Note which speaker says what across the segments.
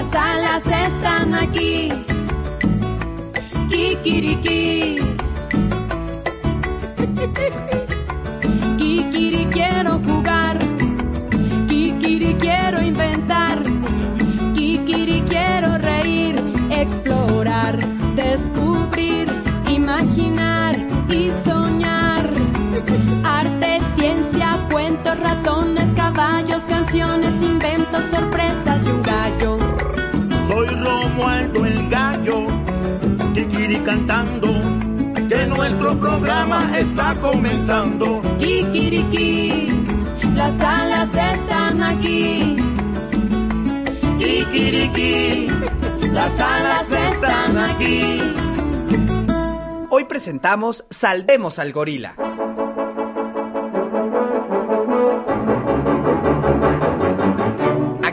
Speaker 1: Las alas están aquí. Kikiriki. Kikiri quiero jugar. Kikiri quiero inventar. Kikiri quiero reír, explorar, descubrir, imaginar y soñar. Arte, ciencia, cuentos, ratones, caballos, canciones, inventos, sorpresas y un gallo.
Speaker 2: Soy Romualdo el gallo, Kikiri cantando, que nuestro programa está comenzando.
Speaker 1: Kikiriki, las alas están aquí. Kikiriki, las alas están aquí.
Speaker 3: Hoy presentamos Salvemos al Gorila.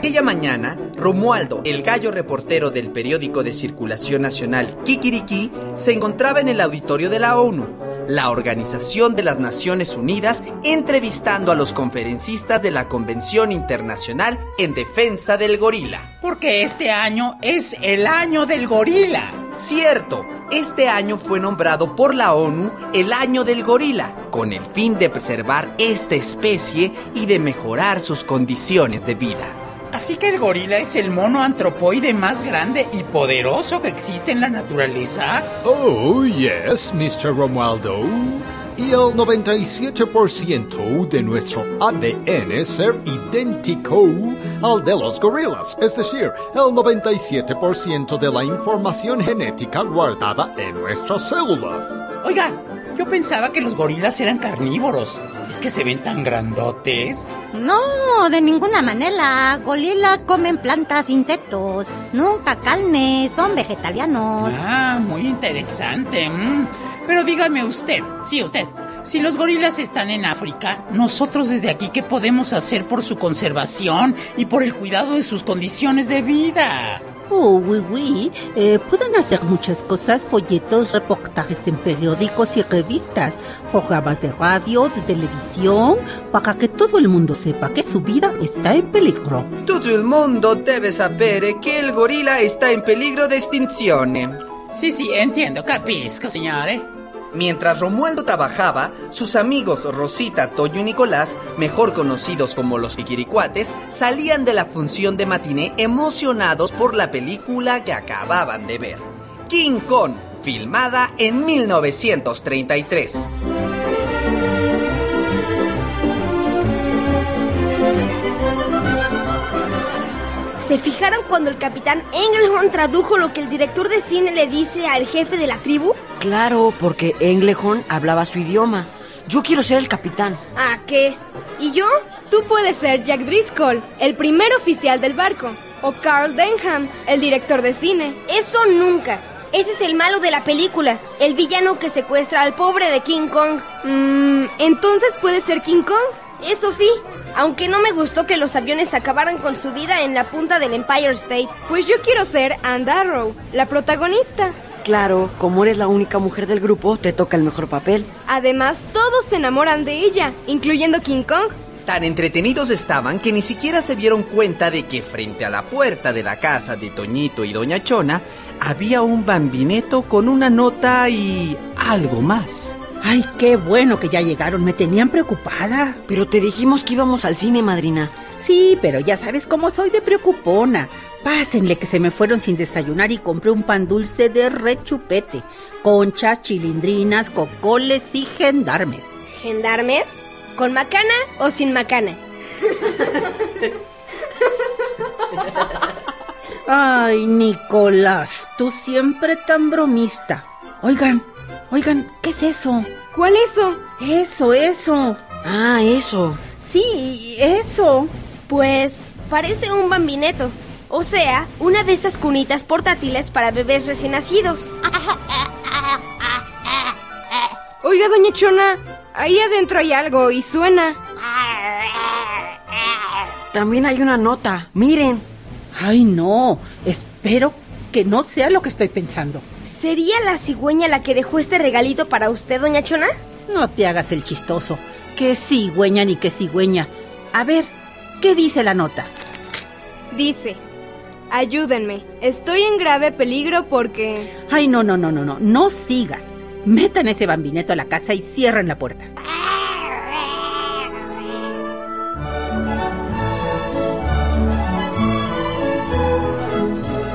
Speaker 3: Aquella mañana, Romualdo, el gallo reportero del periódico de circulación nacional Kikiriki, se encontraba en el auditorio de la ONU, la Organización de las Naciones Unidas, entrevistando a los conferencistas de la Convención Internacional en Defensa del Gorila.
Speaker 4: Porque este año es el año del gorila.
Speaker 3: Cierto, este año fue nombrado por la ONU el Año del Gorila, con el fin de preservar esta especie y de mejorar sus condiciones de vida.
Speaker 4: Así que el gorila es el mono antropoide más grande y poderoso que existe en la naturaleza.
Speaker 5: Oh, yes, Mr. Romualdo. Y el 97% de nuestro ADN es ser idéntico al de los gorilas, es decir, el 97% de la información genética guardada en nuestras células.
Speaker 4: Oiga, yo pensaba que los gorilas eran carnívoros. Es que se ven tan grandotes.
Speaker 6: No, de ninguna manera. Gorila comen plantas, insectos. Nunca carne, son vegetarianos.
Speaker 4: Ah, muy interesante. mm. Pero dígame usted, sí, usted, si los gorilas están en África, nosotros desde aquí, ¿qué podemos hacer por su conservación y por el cuidado de sus condiciones de vida?
Speaker 7: Oh, oui, oui. Eh, pueden hacer muchas cosas, folletos, reportajes en periódicos y revistas, programas de radio, de televisión, para que todo el mundo sepa que su vida está en peligro.
Speaker 3: Todo el mundo debe saber que el gorila está en peligro de extinción.
Speaker 4: Sí, sí, entiendo, capisco, señores.
Speaker 3: Mientras Romualdo trabajaba, sus amigos Rosita, Toyo y Nicolás, mejor conocidos como los Kikiricuates, salían de la función de matiné emocionados por la película que acababan de ver. King Kong, filmada en 1933.
Speaker 8: ¿Se fijaron cuando el capitán Engelhorn tradujo lo que el director de cine le dice al jefe de la tribu?
Speaker 9: Claro, porque Englehorn hablaba su idioma. Yo quiero ser el capitán.
Speaker 8: ¿A qué? ¿Y yo?
Speaker 10: Tú puedes ser Jack Driscoll, el primer oficial del barco. O Carl Denham, el director de cine.
Speaker 8: Eso nunca. Ese es el malo de la película, el villano que secuestra al pobre de King Kong.
Speaker 10: Mmm, entonces puede ser King Kong.
Speaker 8: Eso sí, aunque no me gustó que los aviones acabaran con su vida en la punta del Empire State.
Speaker 10: Pues yo quiero ser Anne Arrow, la protagonista.
Speaker 9: Claro, como eres la única mujer del grupo, te toca el mejor papel.
Speaker 10: Además, todos se enamoran de ella, incluyendo King Kong.
Speaker 3: Tan entretenidos estaban que ni siquiera se dieron cuenta de que frente a la puerta de la casa de Toñito y Doña Chona había un bambineto con una nota y algo más.
Speaker 7: Ay, qué bueno que ya llegaron, me tenían preocupada.
Speaker 9: Pero te dijimos que íbamos al cine, madrina.
Speaker 7: Sí, pero ya sabes cómo soy de preocupona. Pásenle que se me fueron sin desayunar y compré un pan dulce de rechupete, conchas, chilindrinas, cocoles y gendarmes.
Speaker 8: ¿Gendarmes? ¿Con macana o sin macana?
Speaker 7: Ay, Nicolás, tú siempre tan bromista. Oigan, oigan, ¿qué es eso?
Speaker 10: ¿Cuál eso?
Speaker 7: Eso, eso.
Speaker 9: Ah, eso.
Speaker 7: Sí, eso.
Speaker 8: Pues parece un bambineto. O sea, una de esas cunitas portátiles para bebés recién nacidos.
Speaker 10: Oiga, doña Chona, ahí adentro hay algo y suena.
Speaker 9: También hay una nota. Miren.
Speaker 7: Ay, no. Espero que no sea lo que estoy pensando.
Speaker 8: ¿Sería la cigüeña la que dejó este regalito para usted, doña Chona?
Speaker 7: No te hagas el chistoso. Que cigüeña ni que cigüeña. A ver, ¿qué dice la nota?
Speaker 10: Dice, Ayúdenme. Estoy en grave peligro porque...
Speaker 7: Ay, no, no, no, no, no. No sigas. Metan ese bambineto a la casa y cierren la puerta.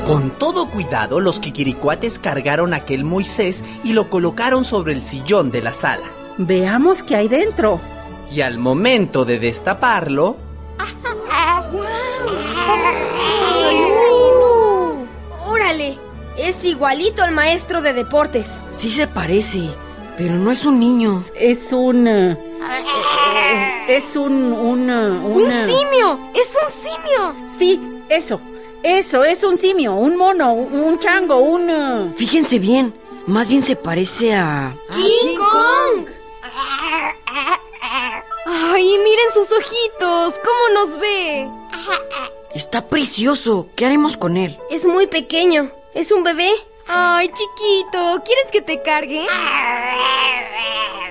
Speaker 3: Con todo cuidado, los quiquiricuates cargaron aquel Moisés y lo colocaron sobre el sillón de la sala.
Speaker 7: Veamos qué hay dentro.
Speaker 3: Y al momento de destaparlo,
Speaker 8: Es igualito al maestro de deportes.
Speaker 9: Sí se parece, pero no es un niño.
Speaker 7: Es un... eh, eh, es un... un... eh,
Speaker 10: ¡Un
Speaker 7: eh,
Speaker 10: simio! ¡Es un simio!
Speaker 7: Sí, eso. Eso, es un simio, un mono, un, un chango, un... eh,
Speaker 9: Fíjense bien, más bien se parece a...
Speaker 8: ¡King Kong!
Speaker 10: ¡Ay, miren sus ojitos! ¿Cómo nos ve?
Speaker 9: Está precioso. ¿Qué haremos con él?
Speaker 8: Es muy pequeño. ¿Es un bebé?
Speaker 10: ¡Ay, chiquito! ¿Quieres que te cargue?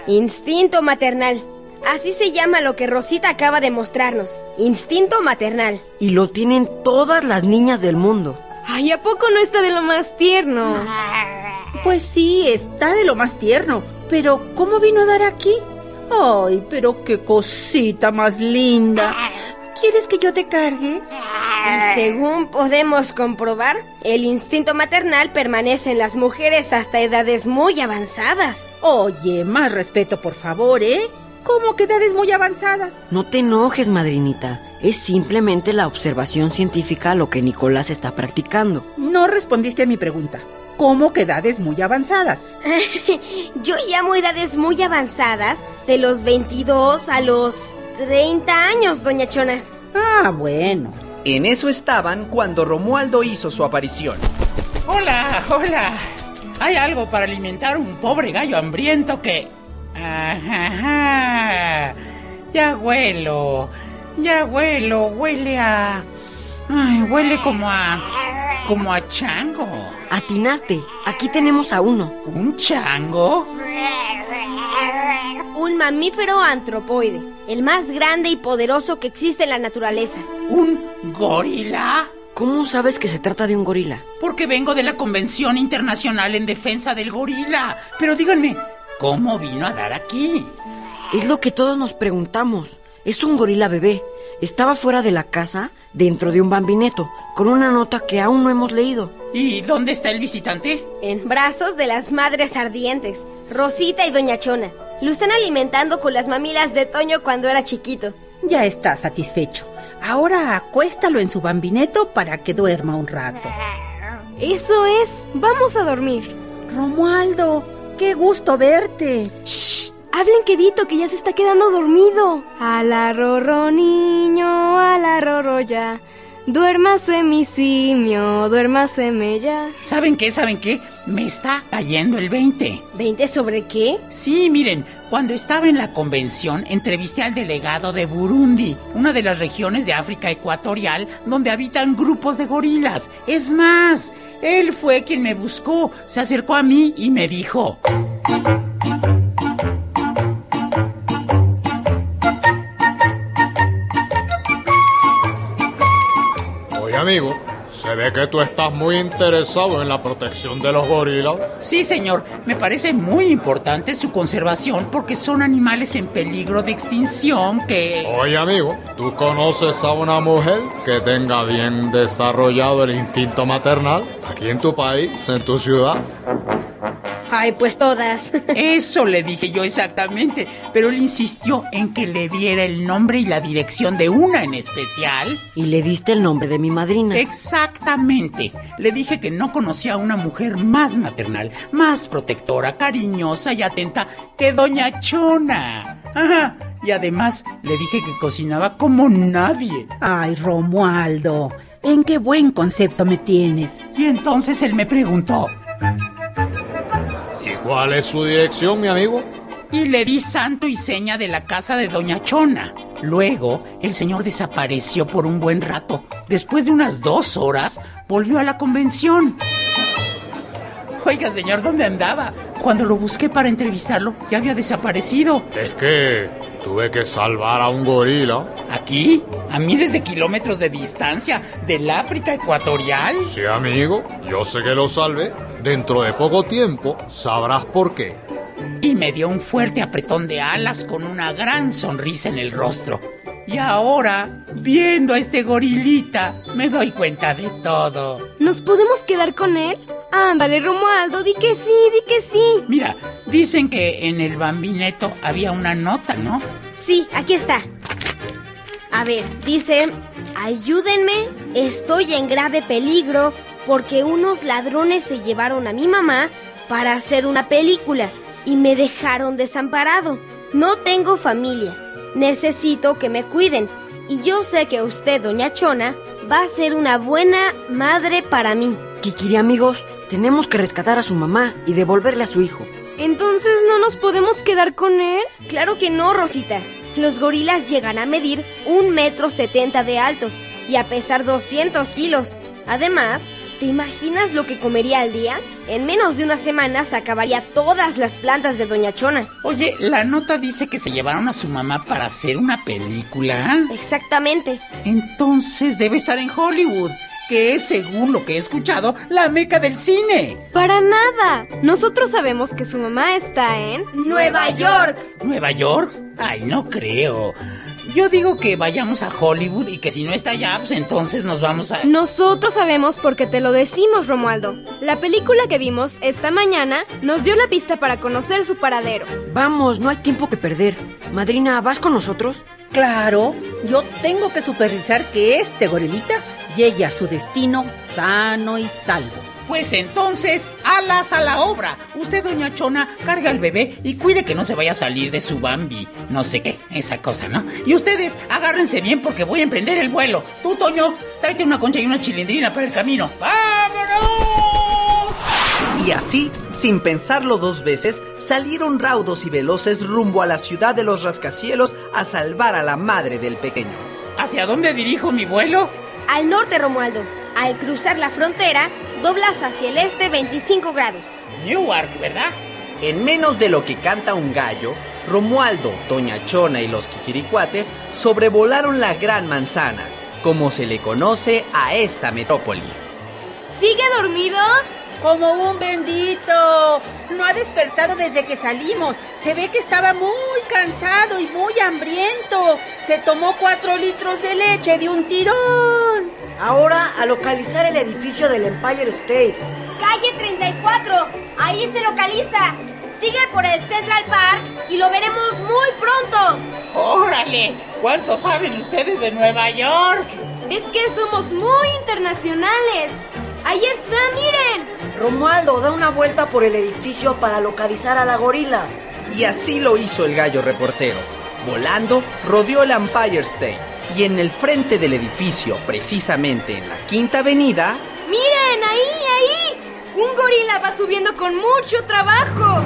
Speaker 8: Instinto maternal. Así se llama lo que Rosita acaba de mostrarnos. Instinto maternal.
Speaker 9: Y lo tienen todas las niñas del mundo.
Speaker 10: Ay, ¿a poco no está de lo más tierno?
Speaker 7: Pues sí, está de lo más tierno. Pero, ¿cómo vino a dar aquí? Ay, pero qué cosita más linda. ¿Quieres que yo te cargue?
Speaker 8: Y según podemos comprobar, el instinto maternal permanece en las mujeres hasta edades muy avanzadas.
Speaker 7: Oye, más respeto, por favor, ¿eh? ¿Cómo que edades muy avanzadas?
Speaker 9: No te enojes, madrinita. Es simplemente la observación científica lo que Nicolás está practicando.
Speaker 7: No respondiste a mi pregunta. ¿Cómo que edades muy avanzadas?
Speaker 8: Yo llamo edades muy avanzadas de los 22 a los 30 años, doña Chona.
Speaker 7: Ah, bueno.
Speaker 3: En eso estaban cuando Romualdo hizo su aparición.
Speaker 4: Hola, hola. Hay algo para alimentar a un pobre gallo hambriento que... Ajá, Ya huelo. Ya huelo. Huele a... Ay, huele como a... como a chango.
Speaker 9: Atinaste. Aquí tenemos a uno.
Speaker 4: ¿Un chango?
Speaker 8: Un mamífero antropoide, el más grande y poderoso que existe en la naturaleza.
Speaker 4: ¿Un gorila?
Speaker 9: ¿Cómo sabes que se trata de un gorila?
Speaker 4: Porque vengo de la Convención Internacional en Defensa del Gorila. Pero díganme, ¿cómo vino a dar aquí?
Speaker 9: Es lo que todos nos preguntamos. Es un gorila bebé. Estaba fuera de la casa, dentro de un bambineto, con una nota que aún no hemos leído.
Speaker 4: ¿Y dónde está el visitante?
Speaker 8: En brazos de las madres ardientes, Rosita y Doña Chona. Lo están alimentando con las mamilas de Toño cuando era chiquito.
Speaker 7: Ya está satisfecho. Ahora acuéstalo en su bambineto para que duerma un rato.
Speaker 10: Eso es. Vamos a dormir.
Speaker 7: Romualdo, qué gusto verte.
Speaker 10: ¡Shh! Hablen quedito que ya se está quedando dormido. A la rorro niño, a la rorro ya. Duérmase mi simio, duérmaseme ya.
Speaker 4: ¿Saben qué? ¿Saben qué? Me está cayendo el 20.
Speaker 8: ¿20 sobre qué?
Speaker 4: Sí, miren, cuando estaba en la convención entrevisté al delegado de Burundi, una de las regiones de África Ecuatorial donde habitan grupos de gorilas. Es más, él fue quien me buscó, se acercó a mí y me dijo...
Speaker 5: amigo, se ve que tú estás muy interesado en la protección de los gorilas.
Speaker 4: Sí, señor, me parece muy importante su conservación porque son animales en peligro de extinción que...
Speaker 5: Oye, amigo, ¿tú conoces a una mujer que tenga bien desarrollado el instinto maternal aquí en tu país, en tu ciudad?
Speaker 8: Ay, pues todas.
Speaker 4: Eso le dije yo exactamente, pero él insistió en que le diera el nombre y la dirección de una en especial.
Speaker 9: Y le diste el nombre de mi madrina.
Speaker 4: Exactamente. Le dije que no conocía a una mujer más maternal, más protectora, cariñosa y atenta que Doña Chona. Ajá. Y además le dije que cocinaba como nadie.
Speaker 7: Ay, Romualdo, ¿en qué buen concepto me tienes?
Speaker 4: Y entonces él me preguntó.
Speaker 5: ¿Y cuál es su dirección, mi amigo?
Speaker 4: Y le di santo y seña de la casa de Doña Chona. Luego, el señor desapareció por un buen rato. Después de unas dos horas, volvió a la convención. Oiga, señor, ¿dónde andaba? Cuando lo busqué para entrevistarlo, ya había desaparecido.
Speaker 5: Es que Tuve que salvar a un gorila.
Speaker 4: ¿Aquí? ¿A miles de kilómetros de distancia? ¿Del África ecuatorial?
Speaker 5: Sí, amigo, yo sé que lo salvé. Dentro de poco tiempo sabrás por qué.
Speaker 4: Y me dio un fuerte apretón de alas con una gran sonrisa en el rostro. Y ahora, viendo a este gorilita, me doy cuenta de todo.
Speaker 10: ¿Nos podemos quedar con él? Ándale, Romualdo, di que sí, di que sí.
Speaker 4: Mira, dicen que en el bambineto había una nota, ¿no?
Speaker 8: Sí, aquí está. A ver, dice, ayúdenme, estoy en grave peligro porque unos ladrones se llevaron a mi mamá para hacer una película y me dejaron desamparado. No tengo familia, necesito que me cuiden y yo sé que usted, doña Chona, va a ser una buena madre para mí.
Speaker 9: Kikiri, amigos, tenemos que rescatar a su mamá y devolverle a su hijo.
Speaker 10: Entonces no nos podemos quedar con él.
Speaker 8: Claro que no, Rosita. Los gorilas llegan a medir un metro setenta de alto y a pesar 200 kilos. Además, ¿te imaginas lo que comería al día? En menos de una semana se acabaría todas las plantas de Doña Chona.
Speaker 4: Oye, la nota dice que se llevaron a su mamá para hacer una película.
Speaker 8: Exactamente.
Speaker 4: Entonces debe estar en Hollywood, que es, según lo que he escuchado, la meca del cine.
Speaker 10: Para nada. Nosotros sabemos que su mamá está en
Speaker 8: Nueva York.
Speaker 4: ¿Nueva York? Ay, no creo. Yo digo que vayamos a Hollywood y que si no está allá, pues entonces nos vamos a...
Speaker 10: Nosotros sabemos porque te lo decimos, Romualdo. La película que vimos esta mañana nos dio la pista para conocer su paradero.
Speaker 9: Vamos, no hay tiempo que perder. Madrina, ¿vas con nosotros?
Speaker 7: Claro, yo tengo que supervisar que este gorilita llegue a su destino sano y salvo.
Speaker 4: Pues entonces, alas a la obra. Usted, doña Chona, carga al bebé y cuide que no se vaya a salir de su Bambi. No sé qué, esa cosa, ¿no? Y ustedes, agárrense bien porque voy a emprender el vuelo. Tú, Toño, tráete una concha y una chilindrina para el camino. ¡Vámonos!
Speaker 3: Y así, sin pensarlo dos veces, salieron raudos y veloces rumbo a la ciudad de los rascacielos a salvar a la madre del pequeño.
Speaker 4: ¿Hacia dónde dirijo mi vuelo?
Speaker 8: Al norte, Romualdo. Al cruzar la frontera, doblas hacia el este 25 grados.
Speaker 4: Newark, ¿verdad?
Speaker 3: En menos de lo que canta un gallo, Romualdo, Doña Chona y los Kikiricuates sobrevolaron la Gran Manzana, como se le conoce a esta metrópoli.
Speaker 10: ¿Sigue dormido?
Speaker 7: Como un bendito. No ha despertado desde que salimos. Se ve que estaba muy cansado y muy hambriento. Se tomó cuatro litros de leche de un tirón.
Speaker 9: Ahora a localizar el edificio del Empire State.
Speaker 8: Calle 34. Ahí se localiza. Sigue por el Central Park y lo veremos muy pronto.
Speaker 4: ¡Órale! ¿Cuánto saben ustedes de Nueva York?
Speaker 10: Es que somos muy internacionales. Ahí está, miren.
Speaker 9: Romualdo, da una vuelta por el edificio para localizar a la gorila.
Speaker 3: Y así lo hizo el gallo reportero. Volando, rodeó el Empire State y en el frente del edificio, precisamente en la Quinta Avenida,
Speaker 10: Miren, ahí, ahí. Un gorila va subiendo con mucho trabajo.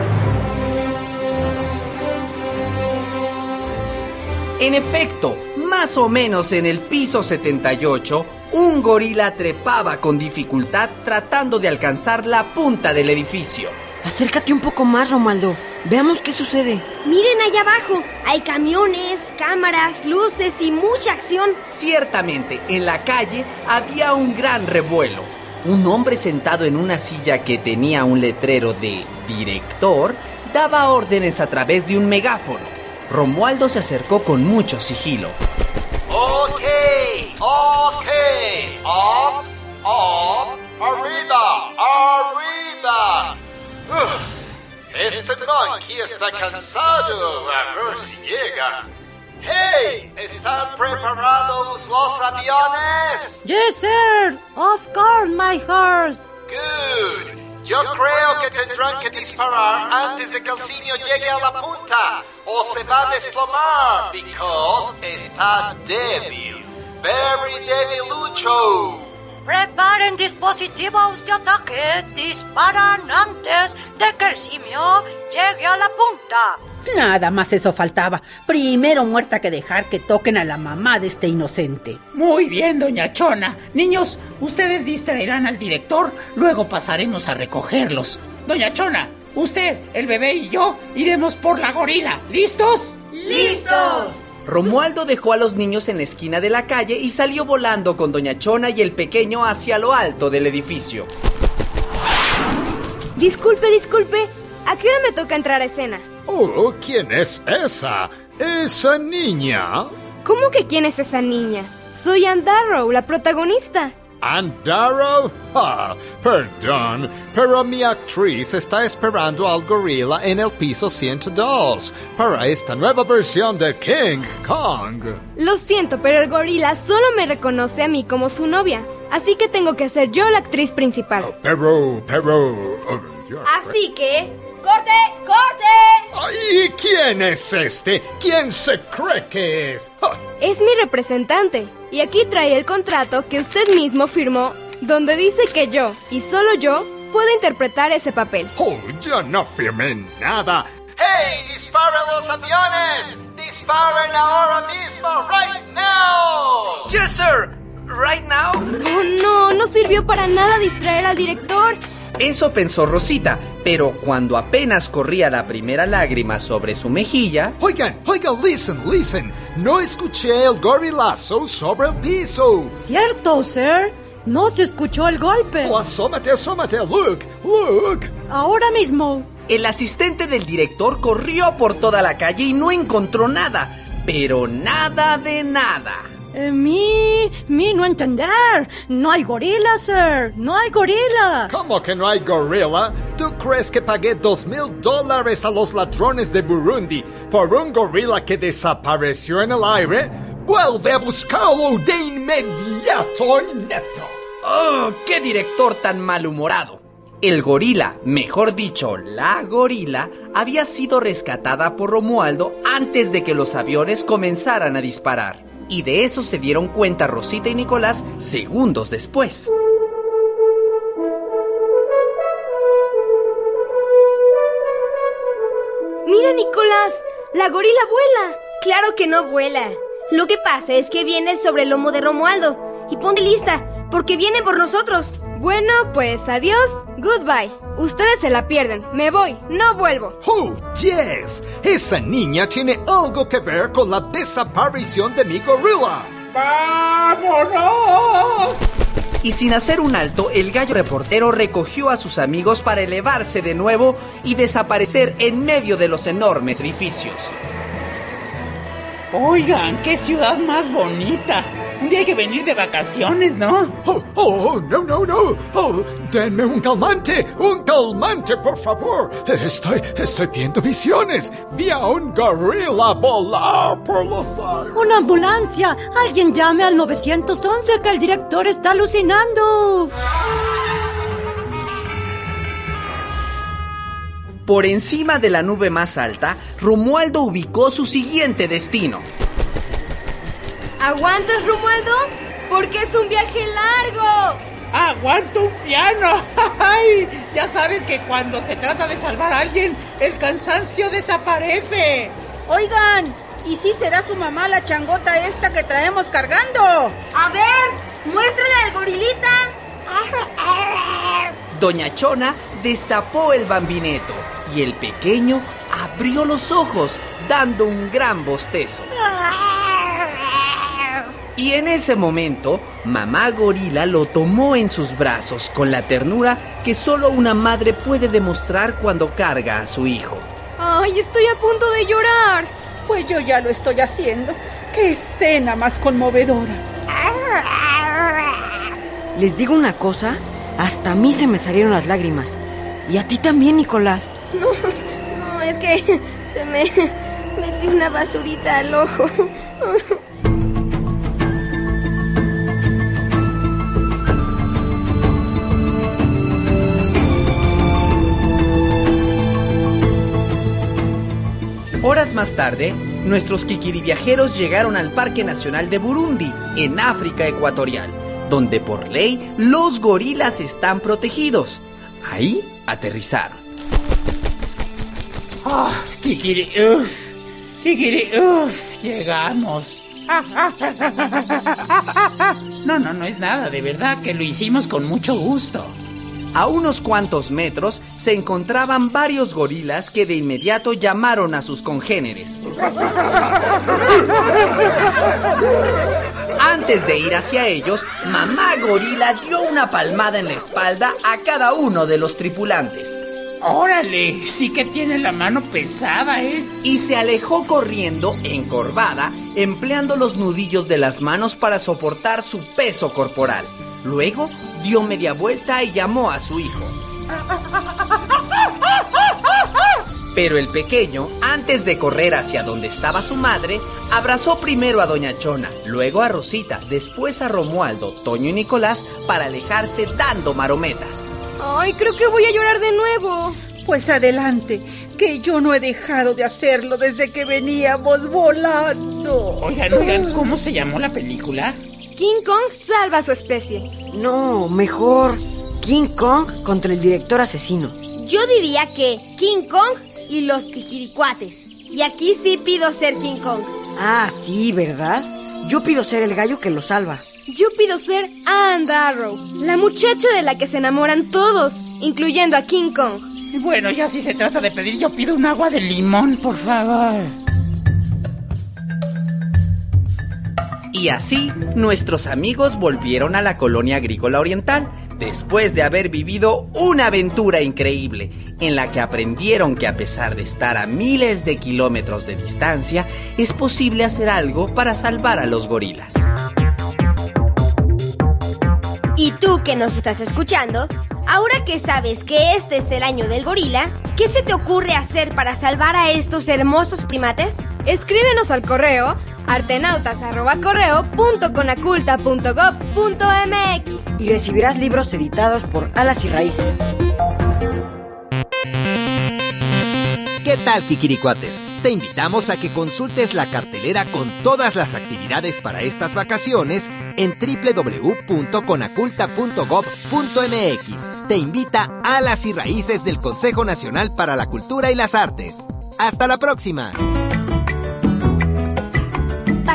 Speaker 3: En efecto, más o menos en el piso 78, un gorila trepaba con dificultad tratando de alcanzar la punta del edificio.
Speaker 9: Acércate un poco más, Romualdo. Veamos qué sucede.
Speaker 8: Miren allá abajo. Hay camiones, cámaras, luces y mucha acción.
Speaker 3: Ciertamente, en la calle había un gran revuelo. Un hombre sentado en una silla que tenía un letrero de director daba órdenes a través de un megáfono. Romualdo se acercó con mucho sigilo.
Speaker 5: Ok, ok. Up, up, arriba, arriba. Uf, este monkey está cansado. A ver si llega. Hey, ¿están preparados los aviones?
Speaker 6: Yes, sir. Of course, my horse.
Speaker 5: Good. Yo creo que tendrán que disparar antes de que el simio llegue a la punta o se va a desplomar because está débil. Very debilucho.
Speaker 6: Preparen dispositivos de ataque. Disparan antes de que el simio llegue a la punta.
Speaker 7: Nada más eso faltaba. Primero muerta que dejar que toquen a la mamá de este inocente.
Speaker 4: Muy bien, doña Chona. Niños, ustedes distraerán al director, luego pasaremos a recogerlos. Doña Chona, usted, el bebé y yo iremos por la gorila. ¿Listos?
Speaker 1: ¡Listos!
Speaker 3: Romualdo dejó a los niños en la esquina de la calle y salió volando con Doña Chona y el pequeño hacia lo alto del edificio.
Speaker 10: Disculpe, disculpe. ¿A qué hora me toca entrar a escena?
Speaker 5: Oh, ¿quién es esa? ¿Esa niña?
Speaker 10: ¿Cómo que quién es esa niña? Soy Ann Darrow, la protagonista.
Speaker 5: ¿Andaro? Ah, perdón, pero mi actriz está esperando al gorila en el piso 102 para esta nueva versión de King Kong.
Speaker 10: Lo siento, pero el gorila solo me reconoce a mí como su novia. Así que tengo que ser yo la actriz principal.
Speaker 5: Pero, pero... oh,
Speaker 8: Así que, corte, corte.
Speaker 5: Ay, ¿quién es este? ¿Quién se cree que es? Ah,
Speaker 10: Es mi representante. Y aquí trae el contrato que usted mismo firmó, donde dice que yo, y solo yo, puedo interpretar ese papel.
Speaker 5: Oh, yo no firmé nada. ¡Hey! ¡Disparen los aviones! ¡Disparen ahora mismo! ¡Right now!
Speaker 3: Yes, sir. Right now.
Speaker 10: Oh, no, no sirvió para nada distraer al director.
Speaker 3: Eso pensó Rosita, pero cuando apenas corría la primera lágrima sobre su mejilla,
Speaker 5: Oigan, oigan, listen, listen. No escuché el gorilazo sobre el piso.
Speaker 11: Cierto, sir. No se escuchó el golpe.
Speaker 5: Oh, asómate, asómate. Look, look.
Speaker 11: Ahora mismo.
Speaker 3: el asistente del director corrió por toda la calle y no encontró nada, pero nada de nada.
Speaker 11: Eh, mi, mi no entender. No hay gorila, sir. No hay gorila.
Speaker 5: ¿Cómo que no hay gorila? ¿Tú crees que pagué dos mil dólares a los ladrones de Burundi por un gorila que desapareció en el aire? ¡Vuelve a buscarlo de inmediato, inepto!
Speaker 3: ¡Oh, qué director tan malhumorado! El gorila, mejor dicho, la gorila, había sido rescatada por Romualdo antes de que los aviones comenzaran a disparar. Y de eso se dieron cuenta Rosita y Nicolás segundos después.
Speaker 10: Mira, Nicolás, la gorila vuela.
Speaker 8: Claro que no vuela. Lo que pasa es que viene sobre el lomo de Romualdo. Y ponte lista, porque viene por nosotros.
Speaker 10: Bueno, pues adiós, goodbye. Ustedes se la pierden. Me voy, no vuelvo.
Speaker 5: ¡Oh, yes! Esa niña tiene algo que ver con la desaparición de mi gorila. ¡Vámonos!
Speaker 3: Y sin hacer un alto, el gallo reportero recogió a sus amigos para elevarse de nuevo y desaparecer en medio de los enormes edificios.
Speaker 4: Oigan, qué ciudad más bonita. Un día hay que venir de vacaciones, ¿no?
Speaker 5: Oh, oh, no, no, no. Oh, denme un calmante, un calmante, por favor. Estoy, estoy viendo visiones. Vi a un gorila volar por los aires.
Speaker 11: Una ambulancia. Alguien llame al 911 que el director está alucinando.
Speaker 3: Por encima de la nube más alta, Romualdo ubicó su siguiente destino.
Speaker 10: ¿Aguantas, Romualdo? Porque es un viaje largo.
Speaker 4: ¡Aguanto un piano! ¡Ay! Ya sabes que cuando se trata de salvar a alguien, el cansancio desaparece.
Speaker 12: Oigan, ¿y si será su mamá la changota esta que traemos cargando?
Speaker 8: A ver, muéstrale al gorilita.
Speaker 3: Doña Chona destapó el bambineto y el pequeño abrió los ojos, dando un gran bostezo. Y en ese momento, mamá gorila lo tomó en sus brazos con la ternura que solo una madre puede demostrar cuando carga a su hijo.
Speaker 10: Ay, estoy a punto de llorar.
Speaker 12: Pues yo ya lo estoy haciendo. ¡Qué escena más conmovedora!
Speaker 9: Les digo una cosa, hasta a mí se me salieron las lágrimas. Y a ti también, Nicolás.
Speaker 8: No, no, es que se me metió una basurita al ojo.
Speaker 3: Horas más tarde, nuestros kikiriviajeros llegaron al Parque Nacional de Burundi, en África Ecuatorial, donde por ley los gorilas están protegidos. Ahí aterrizaron.
Speaker 4: ¡Ah! Kikiri, uff. Kikiri, uff. Llegamos. No, no, no es nada, de verdad que lo hicimos con mucho gusto.
Speaker 3: A unos cuantos metros se encontraban varios gorilas que de inmediato llamaron a sus congéneres. Antes de ir hacia ellos, mamá gorila dio una palmada en la espalda a cada uno de los tripulantes.
Speaker 4: Órale, sí que tiene la mano pesada, ¿eh?
Speaker 3: Y se alejó corriendo, encorvada, empleando los nudillos de las manos para soportar su peso corporal. Luego dio media vuelta y llamó a su hijo. Pero el pequeño, antes de correr hacia donde estaba su madre, abrazó primero a Doña Chona, luego a Rosita, después a Romualdo, Toño y Nicolás para alejarse dando marometas.
Speaker 10: Ay, creo que voy a llorar de nuevo.
Speaker 7: Pues adelante, que yo no he dejado de hacerlo desde que veníamos volando.
Speaker 4: Oigan, oigan, ¿cómo se llamó la película?
Speaker 10: King Kong salva a su especie.
Speaker 9: No, mejor King Kong contra el director asesino.
Speaker 8: Yo diría que King Kong y los Kikiricuates. Y aquí sí pido ser King Kong.
Speaker 9: Ah, sí, ¿verdad? Yo pido ser el gallo que lo salva.
Speaker 10: Yo pido ser Anne Darrow, la muchacha de la que se enamoran todos, incluyendo a King Kong.
Speaker 4: Bueno, ya si se trata de pedir, yo pido un agua de limón, por favor.
Speaker 3: Y así, nuestros amigos volvieron a la colonia agrícola oriental, después de haber vivido una aventura increíble, en la que aprendieron que a pesar de estar a miles de kilómetros de distancia, es posible hacer algo para salvar a los gorilas.
Speaker 8: Y tú que nos estás escuchando, ahora que sabes que este es el año del gorila, ¿qué se te ocurre hacer para salvar a estos hermosos primates?
Speaker 10: Escríbenos al correo artenautas.correo.conaculta.gov.mx
Speaker 9: Y recibirás libros editados por Alas y Raíces.
Speaker 13: ¿Qué tal, Kikiricuates? Te invitamos a que consultes la cartelera con todas las actividades para estas vacaciones en www.conaculta.gov.mx. Te invita a las y raíces del Consejo Nacional para la Cultura y las Artes. ¡Hasta la próxima!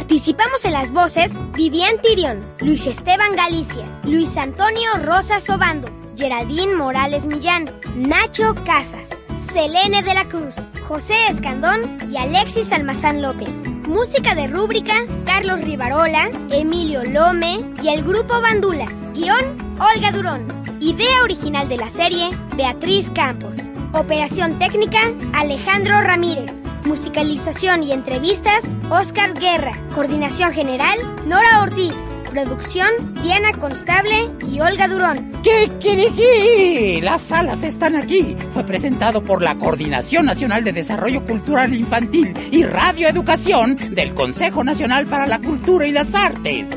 Speaker 8: Participamos en las voces Vivian Tirión, Luis Esteban Galicia, Luis Antonio Rosas Obando, Geraldine Morales Millán, Nacho Casas, Selene de la Cruz, José Escandón y Alexis Almazán López. Música de rúbrica, Carlos Rivarola, Emilio Lome y el grupo Bandula. Guión, Olga Durón. Idea original de la serie, Beatriz Campos. Operación técnica, Alejandro Ramírez. Musicalización y entrevistas, Oscar Guerra. Coordinación general, Nora Ortiz. Producción, Diana Constable y Olga Durón.
Speaker 4: ¡Kikiriki! Las salas están aquí. Fue presentado por la Coordinación Nacional de Desarrollo Cultural Infantil y Radio Educación del Consejo Nacional para la Cultura y las Artes.